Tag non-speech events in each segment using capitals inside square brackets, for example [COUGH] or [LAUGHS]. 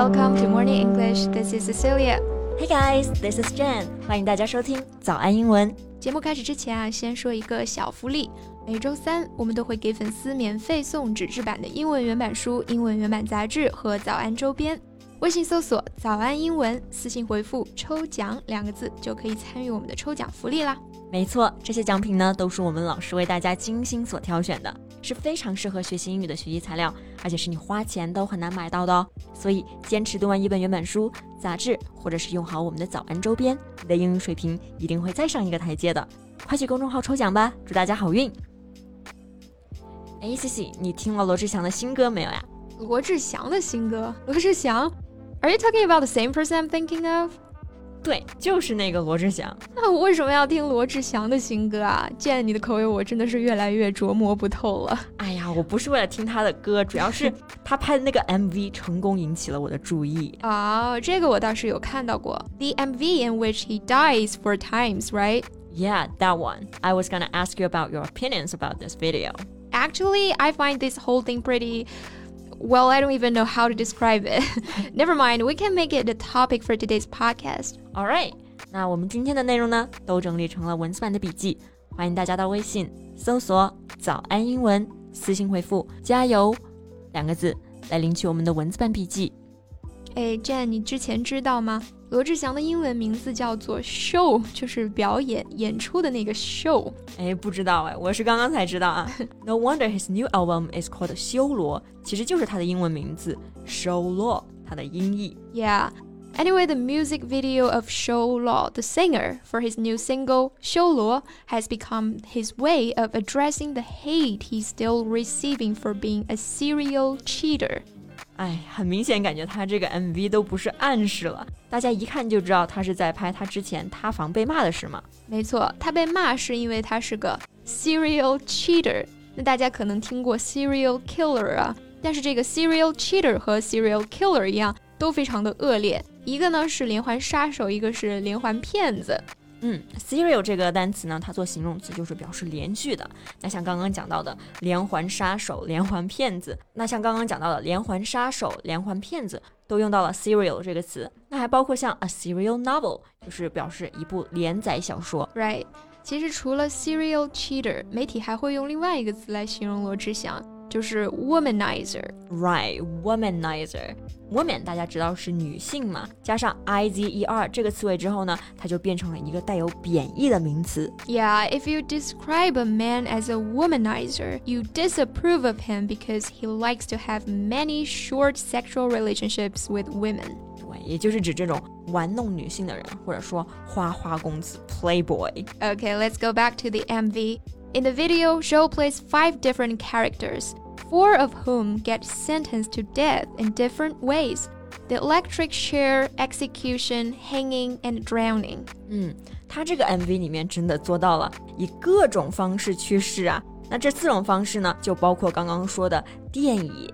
welcome to Morning English. This is Cecilia. Hey guys, this is Jen. 欢迎大家收听早安英文。节目开始之前啊，先说一个小福利。每周三我们都会给粉丝免费送纸质版的英文原版书、英文原版杂志和早安周边。微信搜索“早安英文”，私信回复“抽奖”两个字，就可以参与我们的抽奖福利啦。没错，这些奖品呢都是我们老师为大家精心所挑选的，是非常适合学习英语的学习材料，而且是你花钱都很难买到的哦。所以坚持读完一本原版书、杂志，或者是用好我们的早安周边，你的英语水平一定会再上一个台阶的。快去公众号抽奖吧，祝大家好运！哎西西你听了罗志祥的新歌没有呀？罗志祥的新歌，罗志祥。Are you talking about the same person I'm thinking of？对，就是那个罗志祥。那我为什么要听罗志祥的新歌啊？见你的口味，我真的是越来越琢磨不透了。哎呀，我不是为了听他的歌，主要是他拍的那个 [LAUGHS] [LAUGHS] MV [LAUGHS] 成功引起了我的注意。啊，这个我倒是有看到过。The MV in which he dies four times, right? Yeah, that one. I was gonna ask you about your opinions about this video. Actually, I find this whole thing pretty well, I don't even know how to describe it. [LAUGHS] Never mind, we can make it a topic for today's podcast. All right，那我们今天的内容呢，都整理成了文字版的笔记，欢迎大家到微信搜索“早安英文”，私信回复“加油”两个字来领取我们的文字版笔记。 哎，Jane，你之前知道吗？罗志祥的英文名字叫做 show，就是表演、演出的那个 show。哎，不知道哎，我是刚刚才知道啊。no [LAUGHS] wonder his new album is called 修罗，其实就是他的英文名字 Show Lo，它的音译。Yeah. Anyway, the music video of Show Lo, the singer, for his new single, Show Lo, has become his way of addressing the hate he's still receiving for being a serial cheater. 哎，很明显感觉他这个 MV 都不是暗示了，大家一看就知道他是在拍他之前塌房被骂的事嘛。没错，他被骂是因为他是个 serial cheater。那大家可能听过 serial killer 啊，但是这个 serial cheater 和 serial killer 一样，都非常的恶劣。一个呢是连环杀手，一个是连环骗子。嗯，serial 这个单词呢，它做形容词就是表示连续的。那像刚刚讲到的连环杀手、连环骗子，那像刚刚讲到的连环杀手、连环骗子，都用到了 serial 这个词。那还包括像 a serial novel，就是表示一部连载小说。Right，其实除了 serial cheater，媒体还会用另外一个词来形容罗志祥。就是 womanizer，right？womanizer。woman 大家知道是女性嘛，加上 i z e r 这个词尾之后呢，它就变成了一个带有贬义的名词。Yeah, if you describe a man as a womanizer, you disapprove of him because he likes to have many short sexual relationships with women. 对，也就是指这种玩弄女性的人，或者说花花公子 playboy。Okay, let's go back to the MV. In the video, Show plays five different characters, four of whom get sentenced to death in different ways the electric chair, execution, hanging, and drowning. 嗯，他这个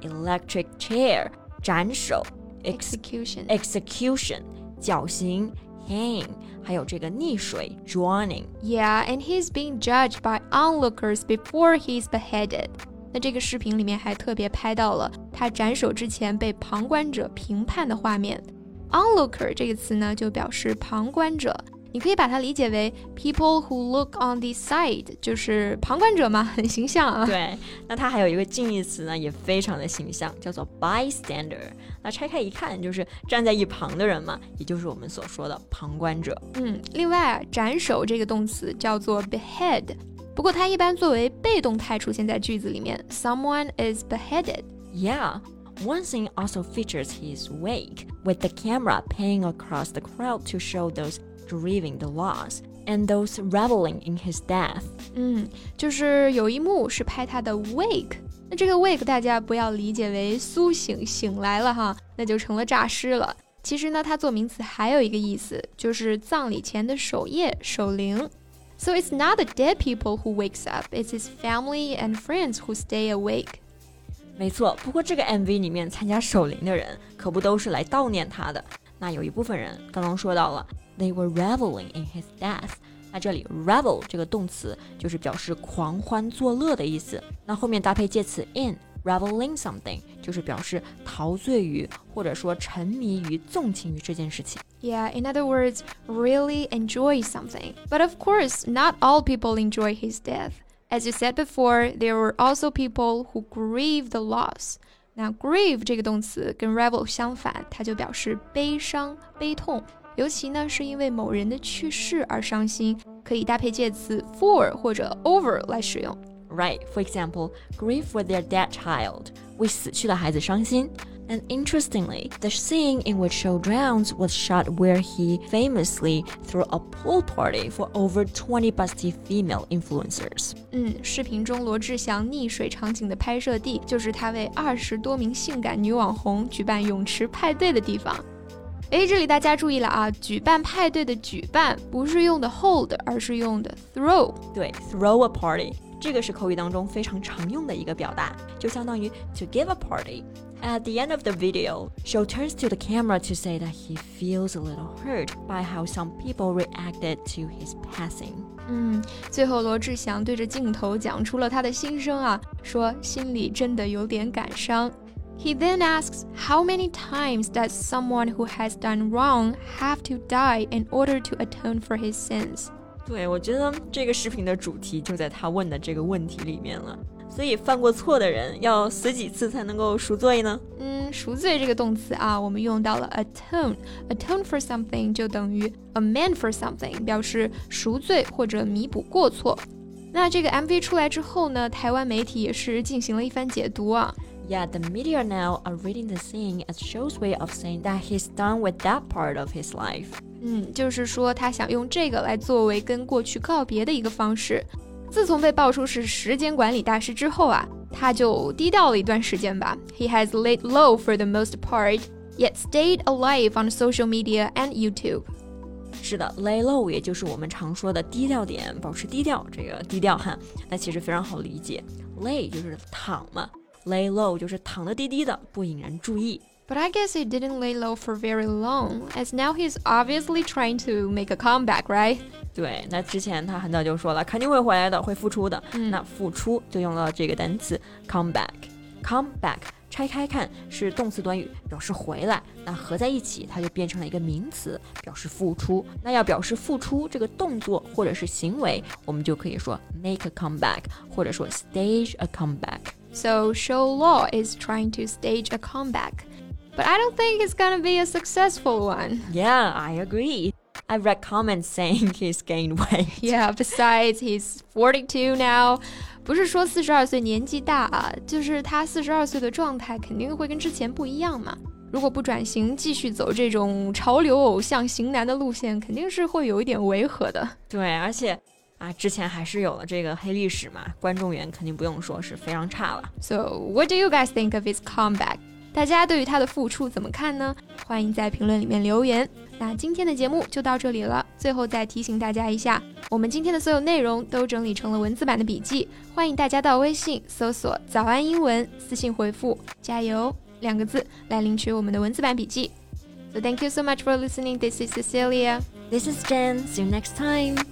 （electric chair）、斩首 （execution）、execution hang，还有这个溺水 drowning。Yeah, and he's being judged by onlookers before he's beheaded. 那这个视频里面还特别拍到了他斩首之前被旁观者评判的画面。Onlooker 这个词呢，就表示旁观者。 你可以把它理解为 people who look on the side，就是旁观者嘛，很形象啊。对，那它还有一个近义词呢，也非常的形象，叫做 [LAUGHS] bystander。那拆开一看，就是站在一旁的人嘛，也就是我们所说的旁观者。嗯，另外啊，斩首这个动词叫做 behead，不过它一般作为被动态出现在句子里面，someone is beheaded。Yeah。One scene also features his wake, with the camera panning across the crowd to show those grieving the loss and those reveling in his death。嗯，就是有一幕是拍他的 wake。那这个 wake 大家不要理解为苏醒醒来了哈，那就成了诈尸了。其实呢，它做名词还有一个意思，就是葬礼前的守夜、守灵。So it's not the dead people who wakes up, it's his family and friends who stay awake. 没错，不过这个 MV 里面参加守灵的人可不都是来悼念他的。那有一部分人刚刚说到了 ，they were reveling in his death。那这里 revel 这个动词就是表示狂欢作乐的意思。那后面搭配介词 in， reveling something 就是表示陶醉于或者说沉迷于、纵情于这件事情。Yeah, in other words, really enjoy something. But of course, not all people enjoy his death. As you said before, there were also people who grieve the loss. 那 grieve 这个动词跟 revel 相反，它就表示悲伤、悲痛。 尤其呢是因为某人的去世而伤心，可以搭配介词 for 或者 over 来使用。Right, for example, grief for their dead child，为死去的孩子伤心。And interestingly, the scene in which Show drowns was shot where he famously threw a pool party for over 20 busty female influencers. 嗯，视频中罗志祥溺水场景的拍摄地就是他为二十多名性感女网红举办泳池派对的地方。哎，这里大家注意了啊，举办派对的举办不是用的 hold，而是用的 throw。对，throw a party，这个是口语当中非常常用的一个表达，就相当于 to give a party。At the end of the video, Show turns to the camera to say that he feels a little hurt by how some people reacted to his passing. 嗯，最后罗志祥对着镜头讲出了他的心声啊，说心里真的有点感伤。he then asks how many times does someone who has done wrong have to die in order to atone for his sins? 对，我觉得这个视频的主题就在他问的这个问题里面了。所以犯过错的人要死几次才能够赎罪呢？嗯，赎罪这个动词啊，我们用到了 atone。atone for something 就等于 amend for something，表示赎罪或者弥补过错。那这个 MV 出来之后呢，台湾媒体也是进行了一番解读啊。 Yeah, the media now are reading the scene as Show's way of saying that he's done with that part of his life. 嗯，就是说他想用这个来作为跟过去告别的一个方式。自从被爆出是时间管理大师之后啊，他就低调了一段时间吧。He has laid low for the most part, yet stayed alive on social media and YouTube. 是的，lay low 也就是我们常说的低调点，保持低调。这个低调哈，那其实非常好理解。lay 就是躺嘛。 lay low 就是躺得低低的，不引人注意。But I guess he didn't lay low for very long, as now he's obviously trying to make a comeback, right? 对，那之前他很早就说了，肯定会回来的，会复出的。嗯、那复出就用了这个单词 comeback。comeback 拆开看是动词短语，表示回来。那合在一起，它就变成了一个名词，表示复出。那要表示复出这个动作或者是行为，我们就可以说 make a comeback，或者说 stage a comeback。So Show Lo is trying to stage a comeback. But I don't think it's gonna be a successful one. Yeah, I agree. I read comments saying [LAUGHS] he's gained weight. Yeah, besides he's 42 now. 不是说四十二岁年纪大啊，就是他四十二岁的状态肯定会跟之前不一样嘛。如果不转型，继续走这种潮流偶像型男的路线，肯定是会有一点违和的。对，而且啊，之前还是有了这个黑历史嘛，观众缘肯定不用说，是非常差了。So what do you guys think of his comeback？大家对于他的复出怎么看呢？欢迎在评论里面留言。那今天的节目就到这里了。最后再提醒大家一下，我们今天的所有内容都整理成了文字版的笔记，欢迎大家到微信搜索“早安英文”，私信回复“加油”两个字来领取我们的文字版笔记。So thank you so much for listening. This is Cecilia. This is Jen. See you next time.